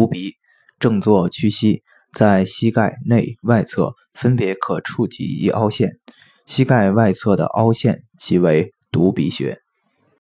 犊鼻正坐屈膝在膝盖内外侧分别可触及一凹陷。膝盖外侧的凹陷即为犊鼻穴。